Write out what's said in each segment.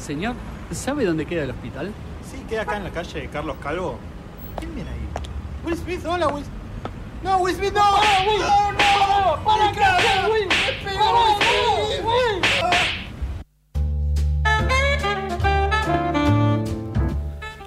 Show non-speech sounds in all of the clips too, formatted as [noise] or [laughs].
Señor, ¿sabe dónde queda el hospital? Sí, queda acá en la calle de Carlos Calvo. ¿Quién viene ahí? Will Smith, hola Will No, Will Smith, no. Will, no, no. ¿Para.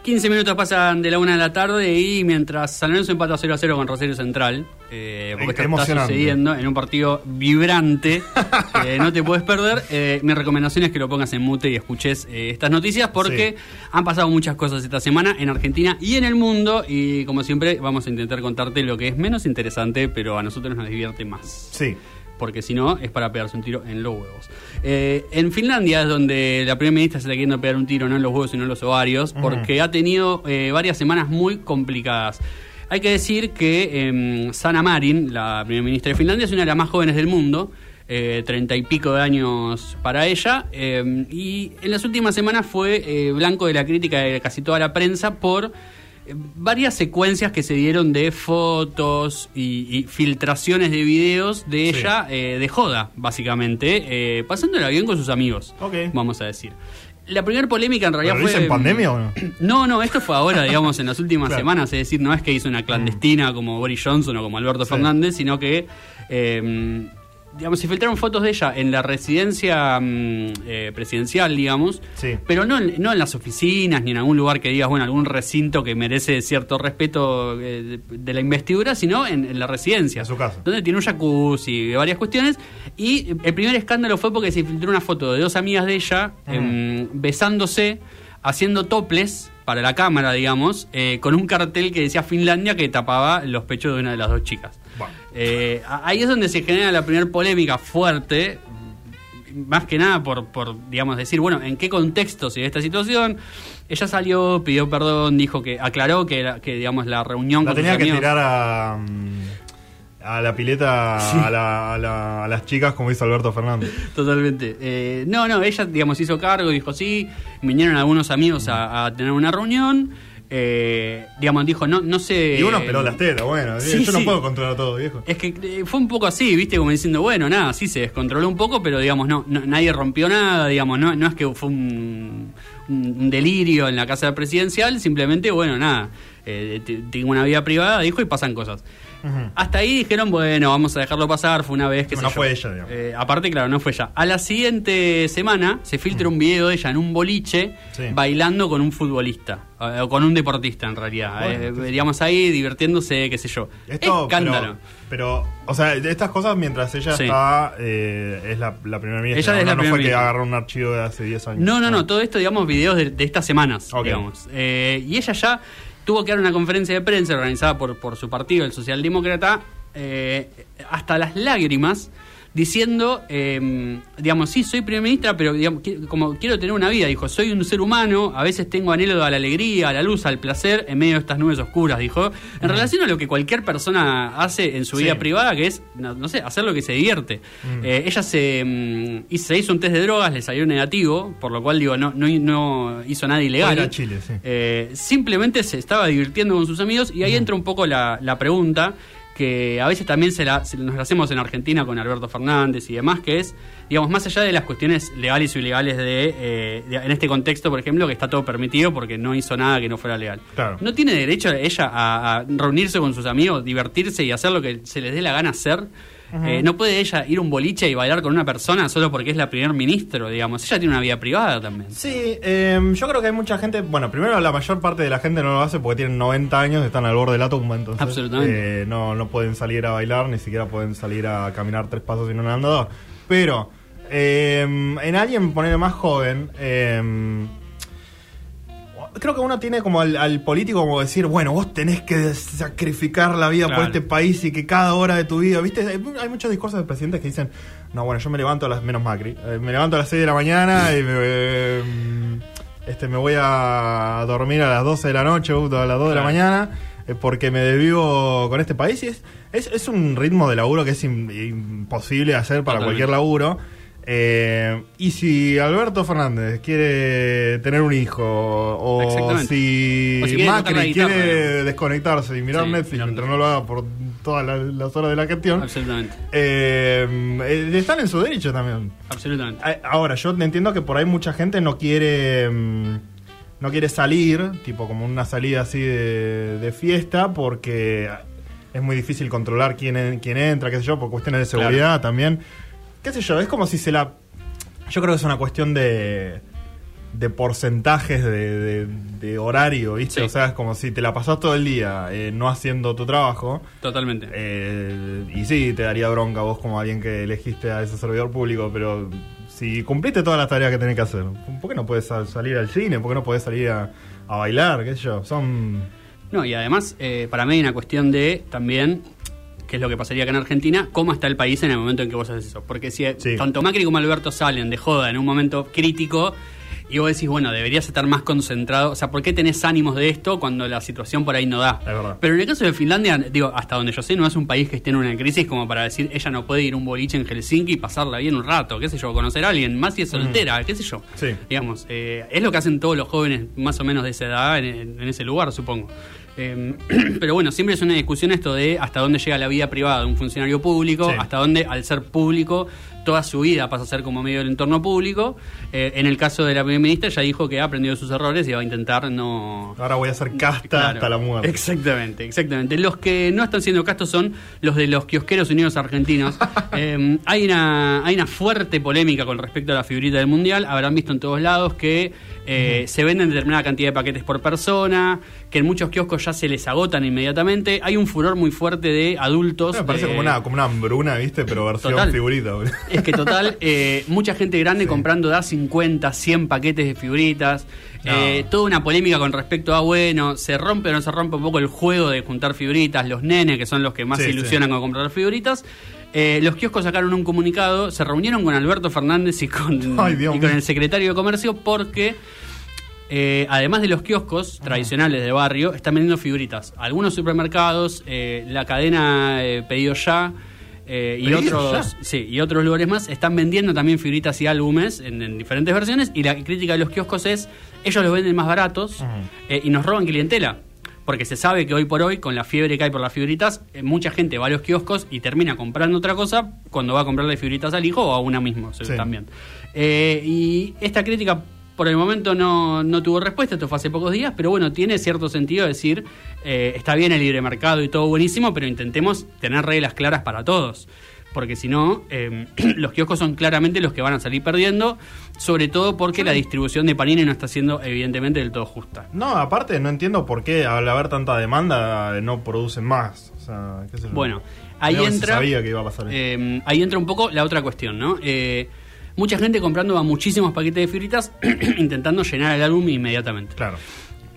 15 minutos pasan de la una de la tarde y mientras San Lorenzo empata 0 a 0 con Rosario Central, eh, porque está Emocionante. sucediendo en un partido vibrante, [laughs] eh, no te puedes perder. Eh, mi recomendación es que lo pongas en mute y escuches eh, estas noticias porque han pasado muchas cosas esta semana en Argentina y en el mundo y como siempre vamos a intentar contarte lo que es menos interesante, pero a nosotros nos divierte más Sí. Porque si no es para pegarse un tiro en los huevos. Eh, en Finlandia es donde la primera ministra se está queriendo pegar un tiro no en los huevos sino en los ovarios, porque ha tenido eh, varias semanas muy complicadas. Hay que decir que em, Sanna Marin, la primera ministra de Finlandia, es una de las más jóvenes del mundo. eh, Treinta y pico de años para ella em, y en las últimas semanas fue eh, blanco de la crítica de casi toda la prensa por varias secuencias que se dieron de fotos y, y filtraciones de videos de Sí. ella eh, de joda, básicamente, eh, pasándola bien con sus amigos, Ok. vamos a decir. La primera polémica en realidad ¿Pero fue... en pandemia o no? [clears throat] No, no, esto fue ahora, [laughs] digamos, en las últimas Claro. semanas, es decir, no es que hizo una clandestina como Boris Johnson o como Alberto Sí. Fernández, sino que... eh, digamos, se filtraron fotos de ella en la residencia mm, eh, presidencial, digamos, Sí. pero no, en- no en las oficinas ni en algún lugar que digas, bueno, algún recinto que merece cierto respeto eh, de, de la investidura, sino en, en la residencia. En su casa. Donde tiene un jacuzzi y varias cuestiones. Y el primer escándalo fue porque se filtró una foto de dos amigas de ella em, besándose, haciendo toples para la cámara, digamos, eh, con un cartel que decía Finlandia que tapaba los pechos de una de las dos chicas. Bueno. Eh, ahí es donde se genera la primera polémica fuerte, más que nada por, por, digamos, decir, bueno, ¿en qué contexto se dio esta situación? Ella salió, pidió perdón, dijo que aclaró que, que digamos, la reunión La con tenía sus que amigos- tirar a, mm, a la pileta a, la- a la- a las chicas como hizo Alberto Fernández. Totalmente. Eh, no, no, ella, digamos, hizo cargo, dijo sí, vinieron algunos amigos a, a tener una reunión, eh, digamos, dijo, no, no sé... Y uno esperó las tetas, bueno. Sí, yo no puedo controlar todo, viejo. Es que eh, fue un poco así, viste, como diciendo, bueno, nada, sí se descontroló un poco, pero digamos, no, no- nadie rompió nada, digamos, no, no es que fue un, un- delirio en la casa presidencial, simplemente, bueno, nada, eh, tengo una vida privada, dijo, y pasan cosas. Hasta ahí dijeron, bueno, vamos a dejarlo pasar, fue una vez que No sé yo. fue ella, digamos. Eh, aparte, claro, no fue ella. A la siguiente semana se filtra un video de ella en un boliche Sí. bailando con un futbolista, eh, o con un deportista en realidad. Bueno, Eh, entonces- digamos ahí, divirtiéndose, qué sé yo. Esto, Escándalo. Pero, pero, o sea, de estas cosas mientras ella Sí. está, eh, es la, la primera ministra. Ella es no, la no fue que agarró un archivo de hace 10 años. No, no, no, Ah. todo esto, digamos, videos de, de estas semanas, digamos. Y ella ya tuvo que dar una conferencia de prensa organizada por, por su partido, el Socialdemócrata, eh, hasta las lágrimas, diciendo, eh, digamos, sí, soy primer ministra, pero digamos, qui- como quiero tener una vida, dijo, soy un ser humano, a veces tengo anhelo a la alegría, a la luz, al placer, en medio de estas nubes oscuras, dijo, en relación a lo que cualquier persona hace en su Sí. vida privada, que es, no, no sé, hacer lo que se divierte. Mm. Eh, ella se, mm, hizo- se hizo un test de drogas, le salió negativo, por lo cual digo, no, no, no hizo nada ilegal. Chile, sí. Eh, simplemente se estaba divirtiendo con sus amigos y ahí entra un poco la, la pregunta que a veces también se la, se- nos la hacemos en Argentina con Alberto Fernández y demás, que es, digamos, más allá de las cuestiones legales o ilegales de, eh, de- en este contexto, por ejemplo, que está todo permitido porque no hizo nada que no fuera legal. Claro. ¿No tiene derecho ella a, a reunirse con sus amigos, divertirse y hacer lo que se les dé la gana hacer? Eh, ¿No puede ella ir a un boliche y bailar con una persona solo porque es la primer ministro, digamos? Ella tiene una vida privada también. Sí, eh, yo creo que hay mucha gente. Bueno, primero la mayor parte de la gente no lo hace porque tienen 90 años, están al borde de la tumba, entonces. Absolutamente. eh, no, no pueden salir a bailar, ni siquiera pueden salir a caminar tres pasos sin un andador. Pero, eh, en alguien, ponerle más joven, eh, creo que uno tiene como al, al político como decir, bueno, vos tenés que sacrificar la vida Claro. por este país y que cada hora de tu vida, ¿viste? Hay, muchos discursos de presidentes que dicen, no, bueno, yo me levanto a las, menos Macri, eh, me levanto a las 6 de la mañana y me, eh, este, me voy a dormir a las 12 de la noche o a las 2 de la mañana eh, porque me desvivo con este país y es, es, es un ritmo de laburo que es im- imposible hacer para Totalmente. cualquier laburo. Eh, y si Alberto Fernández quiere tener un hijo, o si, O si quiere tocar la Macri guitarra, quiere desconectarse y mirar Sí, Netflix mirar mientras no lo haga por todas las, las horas de la gestión. Absolutamente. Eh, eh, están en su derecho también. Absolutamente. Ah, Ahora, yo entiendo que por ahí mucha gente no quiere mm, no quiere salir, tipo como una salida así de, de fiesta, porque es muy difícil controlar quién, quién entra, qué sé yo, por cuestiones de Claro. seguridad también. Qué sé yo, es como si se la... Yo creo que es una cuestión de de porcentajes de, de- de horario, ¿viste? Sí. O sea, es como si te la pasás todo el día eh, no haciendo tu trabajo. Totalmente. Eh, y sí, te daría bronca vos como alguien que elegiste a ese servidor público, pero si cumpliste todas las tareas que tenés que hacer, ¿por qué no puedes sal- salir al cine? ¿Por qué no puedes salir a, a bailar? ¿Qué sé yo? Son... No, y además, eh, para mí hay una cuestión de también, que es lo que pasaría acá en Argentina, cómo está el país en el momento en que vos haces eso. Porque si Sí. tanto Macri como Alberto salen de joda en un momento crítico, y vos decís, bueno, deberías estar más concentrado. O sea, ¿por qué tenés ánimos de esto cuando la situación por ahí no da? Pero en el caso de Finlandia, digo, hasta donde yo sé, no es un país que esté en una crisis como para decir, ella no puede ir un boliche en Helsinki y pasarla bien un rato, qué sé yo, conocer a alguien, más si es soltera, qué sé yo. Sí. Digamos, eh, es lo que hacen todos los jóvenes más o menos de esa edad en, en ese lugar, supongo. Eh, [clears throat] pero bueno, siempre es una discusión esto de hasta dónde llega la vida privada de un funcionario público, Sí. hasta dónde al ser público toda su vida pasa a ser como medio del entorno público. Eh, en el caso de la primera ministra ya dijo que ha aprendido sus errores y va a intentar no... Ahora voy a ser casta Claro. hasta la muerte. Exactamente, exactamente. Los que no están siendo castos son los de los kiosqueros unidos argentinos. [laughs] Eh, hay, una, hay una fuerte polémica con respecto a la figurita del mundial. Habrán visto en todos lados que eh, se venden determinada cantidad de paquetes por persona, que en muchos kioscos ya se les agotan inmediatamente. Hay un furor muy fuerte de adultos. Me parece eh, como una, como una hambruna, ¿viste? Pero versión Total. figurita. es que total, eh, mucha gente grande [laughs] Sí. comprando da 50, 100 paquetes de figuritas. No. Eh, toda una polémica con respecto a, bueno, se rompe o no se rompe un poco el juego de juntar figuritas. Los nenes, que son los que más Sí, se ilusionan con comprar figuritas. Eh, los kioscos sacaron un comunicado, se reunieron con Alberto Fernández y con, [laughs] Ay, y con el secretario de Comercio porque... eh, además de los kioscos tradicionales de barrio, están vendiendo figuritas. Algunos supermercados, eh, la cadena eh, Pedido Ya y ¿Pedido otros Ya? sí, y otros lugares más están vendiendo también figuritas y álbumes en, en diferentes versiones. Y la crítica de los kioscos es: ellos los venden más baratos eh, y nos roban clientela. Porque se sabe que hoy por hoy, con la fiebre que hay por las figuritas, eh, mucha gente va a los kioscos y termina comprando otra cosa cuando va a comprarle figuritas al hijo o a una misma o sea, Sí. también. Eh, y esta crítica por el momento no, no tuvo respuesta, esto fue hace pocos días, pero bueno, tiene cierto sentido decir, eh, está bien el libre mercado y todo buenísimo, pero intentemos tener reglas claras para todos. Porque si no, eh, [clears throat] los kioscos son claramente los que van a salir perdiendo, sobre todo porque la distribución de Panini no está siendo evidentemente del todo justa. No, aparte no entiendo por qué al haber tanta demanda no producen más. O sea, qué sé yo. Bueno, ahí se entra. sabía que iba a pasar eh, ahí entra un poco la otra cuestión, ¿no? Eh, mucha gente comprando a muchísimos paquetes de figuritas [clears throat] intentando llenar el álbum inmediatamente. Claro.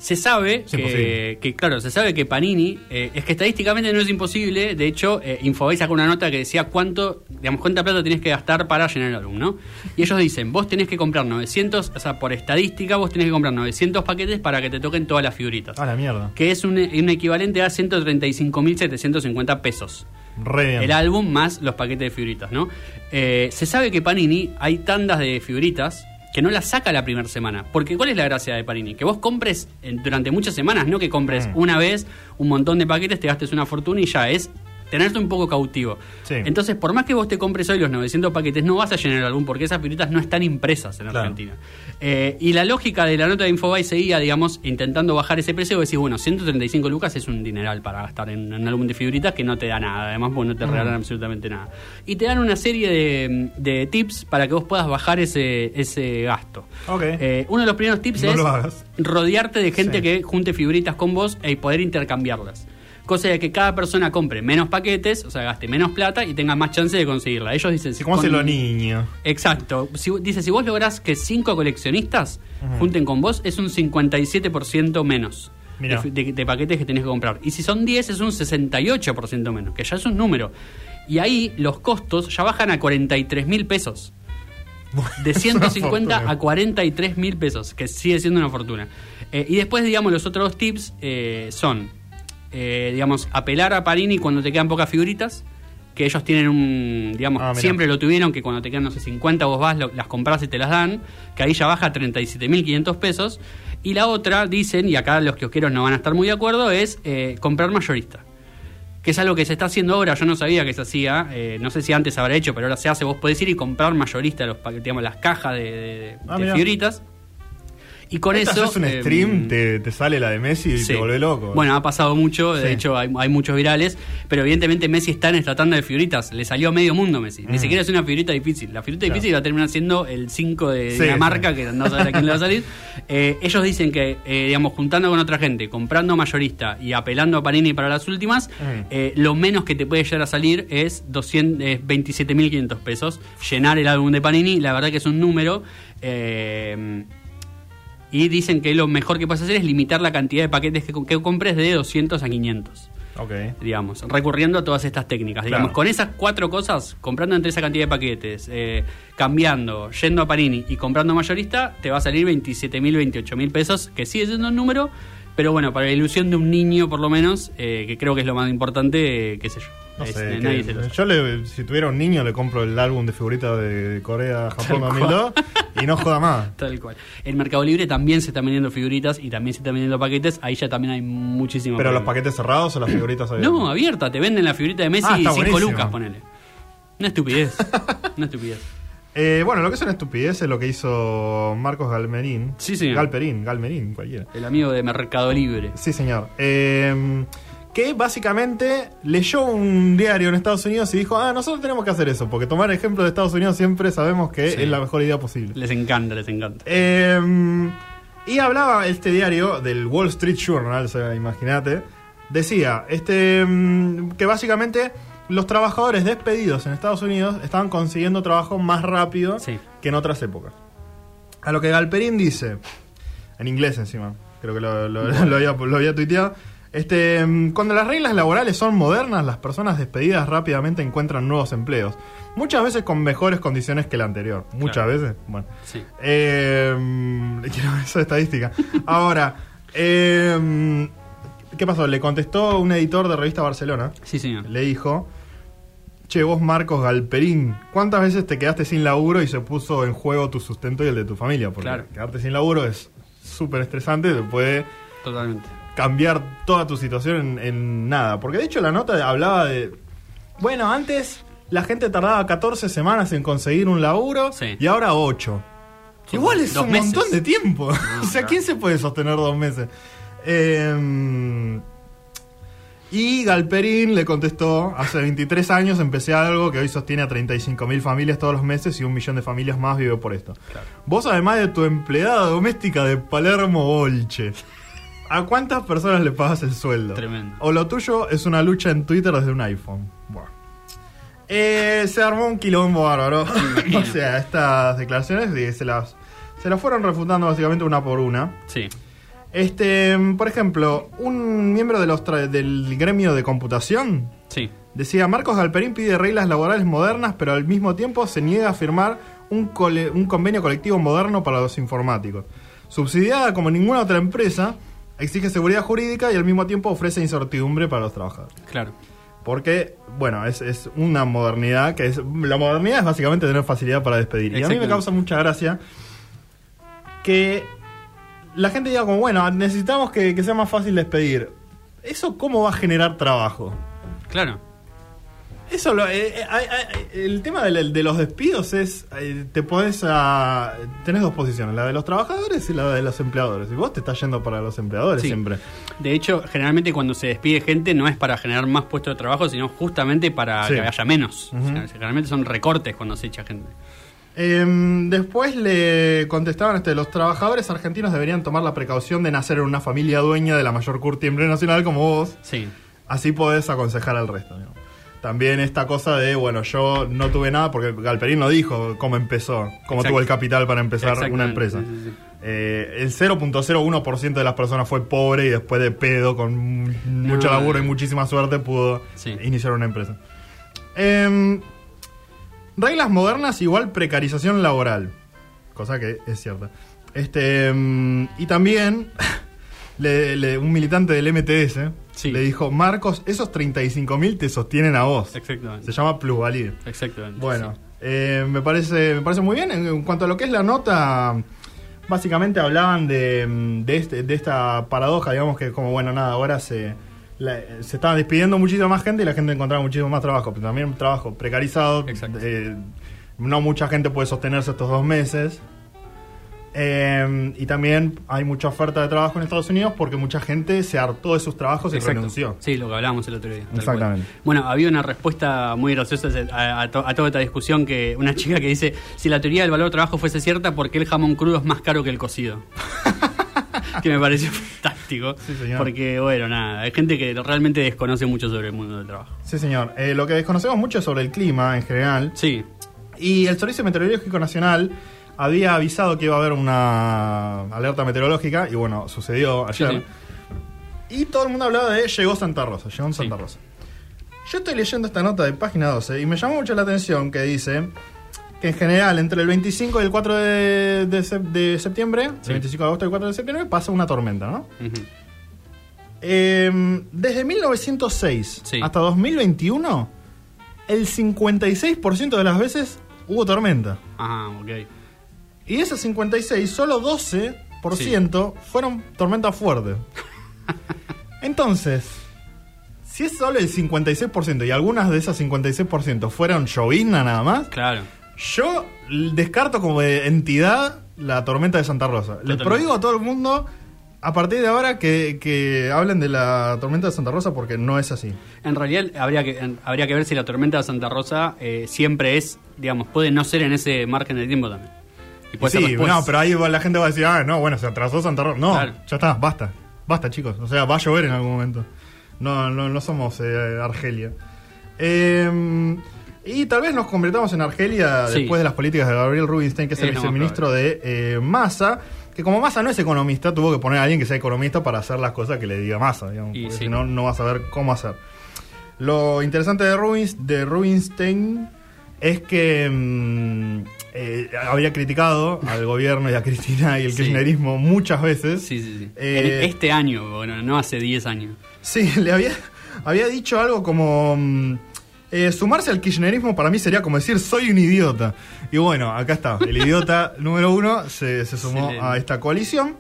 Se sabe Es que, claro, se sabe que Panini, eh, es que estadísticamente no es imposible, de hecho, eh, Infobae sacó una nota que decía cuánto, digamos, cuánta plata tenés que gastar para llenar el álbum, ¿no? Y ellos dicen, vos tenés que comprar 900, o sea, por estadística, vos tenés que comprar 900 paquetes para que te toquen todas las figuritas. Ah, la mierda. Que es un, un equivalente a 135.750 pesos. Re bien. El álbum más los paquetes de figuritas, ¿no? Eh, se sabe que Panini hay tandas de figuritas que no las saca la primera semana. Porque ¿cuál es la gracia de Panini? Que vos compres en- durante muchas semanas, no que compres Mm. una vez un montón de paquetes, te gastes una fortuna y ya es tenerte un poco cautivo. Sí. Entonces, por más que vos te compres hoy los 900 paquetes, no vas a llenar el álbum porque esas figuritas no están impresas en Claro. Argentina. Eh, y la lógica de la nota de Infobae seguía, digamos, intentando bajar ese precio. Vos decís, bueno, 135 lucas es un dineral para gastar en un álbum de figuritas que no te da nada. Además, pues no te regalan absolutamente nada. Y te dan una serie de, de tips para que vos puedas bajar ese, ese gasto. Eh, uno de los primeros tips No es rodearte de gente Sí. que junte figuritas con vos y poder intercambiarlas. Cosa de que cada persona compre menos paquetes, o sea, gaste menos plata y tenga más chance de conseguirla. Ellos dicen... Sí, ¿Cómo con- hacen los niños? Exacto. Si, dice, si vos lográs que cinco coleccionistas junten con vos, es un 57% menos de, paquetes que tenés que comprar. Y si son 10, es un 68% menos, que ya es un número. Y ahí los costos ya bajan a 43 mil pesos. De Es una 150 fortuna. a 43 mil pesos, que sigue siendo una fortuna. Eh, y después, digamos, los otros tips eh, son, eh, digamos, apelar a Panini cuando te quedan pocas figuritas, que ellos tienen un, digamos, Ah, siempre lo tuvieron, que cuando te quedan, no sé, 50 vos vas, lo- las compras y te las dan, que ahí ya baja a 37.500 pesos. Y la otra, dicen, y acá los kiosqueros no van a estar muy de acuerdo, es eh, comprar mayorista. que es algo que se está haciendo ahora. Yo no sabía que se hacía, eh, no sé si antes habrá hecho, pero ahora se hace. Vos podés ir y comprar mayorista los, digamos, las cajas de, de- Ah, de figuritas. Y con eso. haces un eh, stream, te, te sale la de Messi y Sí. te vuelve loco. Bueno, ha pasado mucho, de Sí. hecho hay, hay muchos virales, pero evidentemente Messi está en esta tanda de figuritas, le salió a medio mundo Messi, ni Mm. siquiera es una figurita difícil, la figurita Claro. difícil va a terminar siendo el 5 de Sí, Dinamarca, sí. que no sabes a quién le va a salir. [laughs] Eh, ellos dicen que, eh, digamos, juntando con otra gente, comprando mayorista y apelando a Panini para las últimas, Mm. eh, lo menos que te puede llegar a salir es 200, eh, 27.500 pesos, llenar el álbum de Panini, la verdad que es un número... eh, y dicen que lo mejor que puedes hacer es limitar la cantidad de paquetes que, que compres de 200 a 500, Ok. digamos, recurriendo a todas estas técnicas. Digamos, con esas cuatro cosas, comprando entre esa cantidad de paquetes, eh, cambiando, yendo a Panini y comprando mayorista, te va a salir 27.000, 28.000 pesos, que sigue siendo un número, pero bueno, para la ilusión de un niño por lo menos, eh, que creo que es lo más importante, eh, qué sé yo. No Es- sé, que- nadie se yo le- si tuviera un niño le compro el álbum de figuritas de Corea, Japón Tal 2002 y no joda más. [laughs] Tal cual. En Mercado Libre también se están vendiendo figuritas y también se están vendiendo paquetes. Ahí ya también hay muchísimo. Pero los paquetes cerrados o las figuritas abiertas. No, abierta, te venden la figurita de Messi Ah, y está 5 buenísimo. lucas, ponele. Una estupidez. [laughs] Una estupidez. Eh, bueno, lo que es una estupidez es lo que hizo Marcos Galmerín. Sí, señor. Galperín, Galmerín, cualquiera. El amigo de Mercado Libre. Sí, señor. Eh, que básicamente leyó un diario en Estados Unidos y dijo, ah, nosotros tenemos que hacer eso, porque tomar ejemplo de Estados Unidos siempre sabemos que Sí. es la mejor idea posible. Les encanta, les encanta. Eh, y hablaba este diario del Wall Street Journal, imagínate, decía este mm, que básicamente los trabajadores despedidos en Estados Unidos estaban consiguiendo trabajo más rápido Sí. que en otras épocas. A lo que Galperín dice, en inglés encima, creo que lo, lo- [laughs] lo había, lo había tuiteado. Este, mm, cuando las reglas laborales son modernas, las personas despedidas rápidamente encuentran nuevos empleos. Muchas veces con mejores condiciones que la anterior. Muchas Claro. veces. Bueno. Sí. Eh, quiero ver esa estadística. Ahora, eh, ¿qué pasó? Le contestó un editor de revista Barcelona. Sí, señor. Le dijo: Che, vos Marcos Galperín, ¿cuántas veces te quedaste sin laburo y se puso en juego tu sustento y el de tu familia? Porque Claro. quedarte sin laburo es súper estresante, te puede Totalmente. Cambiar toda tu situación en, en nada. Porque de hecho la nota hablaba de. Bueno, antes la gente tardaba 14 semanas en conseguir un laburo Sí. y ahora 8. Son Igual es un meses. montón de tiempo. [laughs] o sea. ¿quién se puede sostener dos meses? Eh, y Galperín le contestó, hace 23 años empecé algo que hoy sostiene a 35.000 familias todos los meses y un millón de familias más vive por esto. Claro. Vos además de tu empleada doméstica de Palermo Bolche, [laughs] ¿a cuántas personas le pagas el sueldo? Tremendo. O lo tuyo es una lucha en Twitter desde un iPhone. Buah. Eh, se armó un quilombo bárbaro. [laughs] [laughs] o sea, estas declaraciones se las, se las fueron refutando básicamente una por una. Sí. Este, por ejemplo, un miembro de los tra- del gremio de computación Sí. decía, Marcos Galperín pide reglas laborales modernas, pero al mismo tiempo se niega a firmar un, cole- un convenio colectivo moderno para los informáticos. Subsidiada como ninguna otra empresa, exige seguridad jurídica y al mismo tiempo ofrece incertidumbre para los trabajadores. Claro. Porque, bueno, es, es una modernidad que es... La modernidad es básicamente tener facilidad para despedir. Y a mí me causa mucha gracia que la gente diga como, bueno, necesitamos que, que sea más fácil despedir. ¿Eso cómo va a generar trabajo? Claro. Eso, lo- eh, eh, el tema de, los despidos es, eh, te podés, tenés dos posiciones, la de los trabajadores y la de los empleadores. Y vos te estás yendo para los empleadores Sí. siempre. De hecho, generalmente cuando se despide gente no es para generar más puestos de trabajo, sino justamente para Sí. que haya menos. O sea, generalmente son recortes cuando se echa gente. Em, después le contestaban este, los trabajadores argentinos deberían tomar la precaución de nacer en una familia dueña de la mayor curtiembre nacional como vos, Sí. así podés aconsejar al resto. digamos. También esta cosa de, bueno, yo no tuve nada porque Galperín no dijo cómo empezó, cómo Exacto. tuvo el capital para empezar una empresa. sí, sí, sí. Eh, el 0.01% de las personas fue pobre y después de pedo, con mu- mucho No. laburo y muchísima suerte, pudo Sí. iniciar una empresa. Em, reglas modernas igual precarización laboral. Cosa que es cierta. Este, em, y también [laughs] le- le- un militante del MTS Sí. le dijo, Marcos, esos 35.000 te sostienen a vos. Exactamente. Se llama plusvalía. Exactamente. Bueno, sí. eh, me, parece, me parece muy bien. En, cuanto a lo que es la nota, básicamente hablaban de, de, este- de esta paradoja, digamos que como, bueno, nada, ahora se, la- se estaba despidiendo muchísima más gente y la gente encontraba muchísimo más trabajo, pero también trabajo precarizado. Exacto. eh, no mucha gente puede sostenerse estos dos meses. Eh, y también hay mucha oferta de trabajo en Estados Unidos porque mucha gente se hartó de sus trabajos y Exacto. renunció. Sí, lo que hablábamos el otro día. Exactamente. Bueno, había una respuesta muy graciosa a, a to- a toda esta discusión que una chica que dice, si la teoría del valor trabajo fuese cierta, ¿por qué el jamón crudo es más caro que el cocido? [laughs] que me pareció fantástico. Sí, señor. Porque, bueno, nada, hay gente que realmente desconoce mucho sobre el mundo del trabajo. Sí, señor. Eh, lo que desconocemos mucho es sobre el clima en general. Sí, Y el Servicio Meteorológico Nacional había avisado que iba a haber una alerta meteorológica y bueno, sucedió ayer. Sí, Y todo el mundo hablaba de llegó Santa Rosa, llegó en Santa. Rosa. Yo estoy leyendo esta nota de página 12 y me llamó mucho la atención que dice que en general entre el 25 y el 4 de, de sep- de septiembre, el 25 de agosto y el 4 de septiembre, pasa una tormenta, ¿no? Eh, desde 1906 Sí. hasta 2021, el 56% de las veces hubo tormenta. Ajá, ok. Y de esas 56, solo 12% fueron tormentas fuertes. Entonces, si es solo el 56% y algunas de esas 56% fueron llovizna nada más, Claro. yo descarto como de entidad la tormenta de Santa Rosa. Le Totalmente. prohíbo a todo el mundo a partir de ahora que, que hablen de la tormenta de Santa Rosa porque no es así. En realidad habría que, en- habría que ver si la tormenta de Santa Rosa eh, siempre es, digamos, puede no ser en ese margen de tiempo también. Y puede ser sí, después. no, pero ahí la gente va a decir, ah, no, bueno, se atrasó Santa Rosa. No, ya está, basta. Basta, chicos. O sea, va a llover en algún momento. No, no, no somos eh, Argelia. Eh, y tal vez nos convirtamos en Argelia Sí. después de las políticas de Gabriel Rubinstein, que es el viceministro de eh, Massa, que como Massa no es economista, tuvo que poner a alguien que sea economista para hacer las cosas que le diga Massa, digamos, Y porque sí. si no, no va a saber cómo hacer. Lo interesante de Rubinstein es que mm, eh, había criticado al gobierno y a Cristina y el Sí. kirchnerismo muchas veces. Sí, sí, sí. Eh, este año, bueno, no hace 10 años. Sí, [laughs] le había, había dicho algo como... mm, eh, sumarse al kirchnerismo para mí sería como decir soy un idiota. Y bueno, acá está. El idiota [laughs] número uno se, se sumó Excelente. a esta coalición.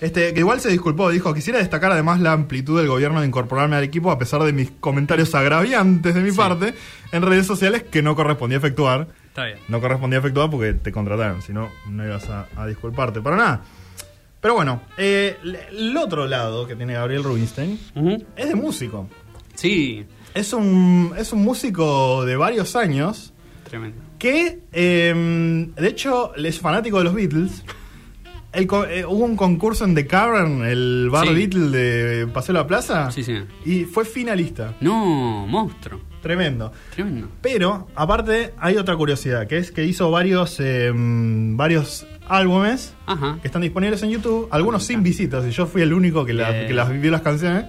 Este, que igual se disculpó, dijo, quisiera destacar además la amplitud del gobierno de incorporarme al equipo a pesar de mis comentarios agraviantes de mi Sí. parte en redes sociales que no correspondía efectuar. Está bien. No correspondía efectuar porque te contrataron, si no, no ibas a, a disculparte para nada. Pero bueno, eh, el otro lado que tiene Gabriel Rubinstein es de músico. Sí, Es un, es un músico de varios años tremendo. que, eh, de hecho, es fanático de los Beatles. El eh, hubo un concurso en The Cavern, el bar Sí. Beatle de Paseo de la Plaza, Sí, sí. y fue finalista. No, monstruo. Tremendo. Tremendo. Pero, aparte, hay otra curiosidad, que es que hizo varios, eh, varios álbumes Ajá. que están disponibles en YouTube, algunos sin visitas, y yo fui el único que, las- Bien. que las vio las canciones.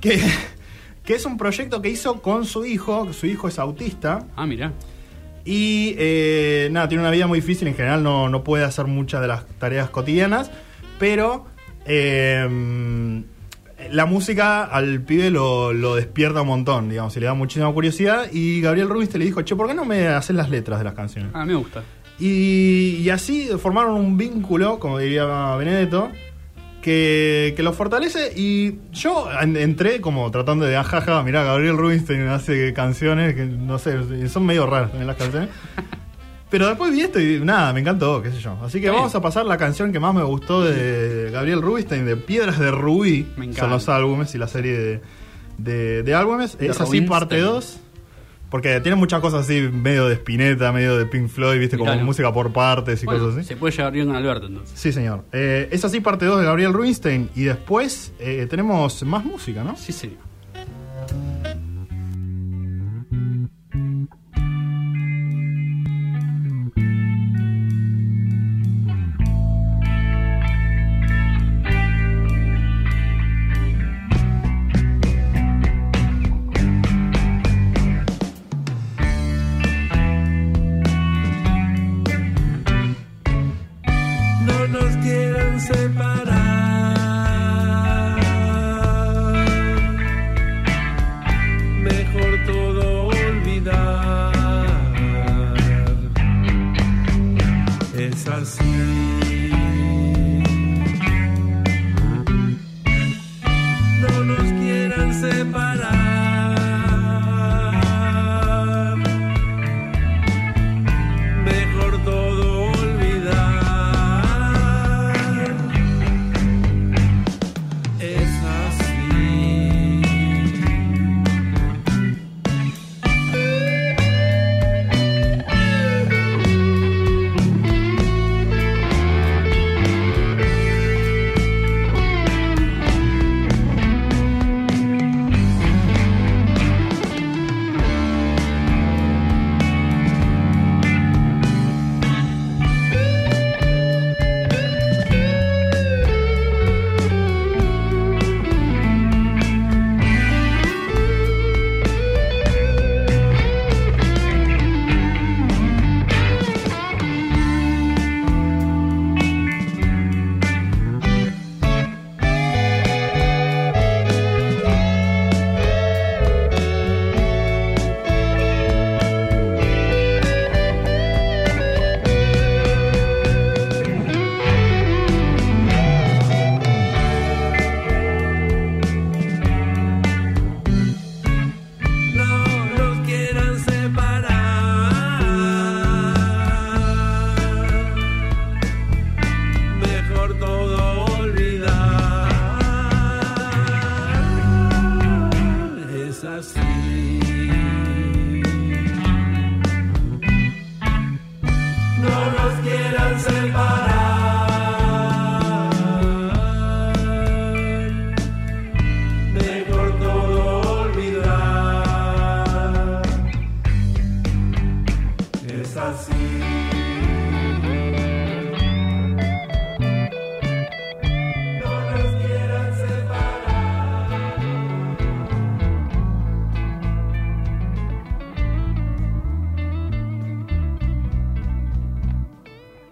Que, [laughs] que es un proyecto que hizo con su hijo, su hijo es autista, Ah, mira. Y eh, nada, tiene una vida muy difícil, en general no, no puede hacer muchas de las tareas cotidianas, pero eh, la música al pibe lo, lo despierta un montón, digamos, y le da muchísima curiosidad, y Gabriel Rubinstein le dijo, che, ¿por qué no me haces las letras de las canciones? Ah, me gusta. Y, y así formaron un vínculo, como diría Benedetto, que, que los fortalece. Y yo en- entré como tratando de, ajaja, mirá, Gabriel Rubinstein hace canciones que no sé, son medio raras también las canciones. Pero después vi esto y nada, me encantó, qué sé yo. Así que vamos a pasar la canción que más me gustó de Gabriel Rubinstein, de Piedras de Rubí. Me encanta. Son los álbumes y la serie de, de, de álbumes. De es así, parte Rubinstein. 2. Porque tiene muchas cosas así, medio de Spinetta, medio de Pink Floyd, viste, como música por partes y Bueno, cosas así. se puede llevar bien con Alberto entonces. Sí, señor. Eh, es así parte 2 de Gabriel Rubinstein. Y después eh, tenemos más música, ¿no? Sí, señor.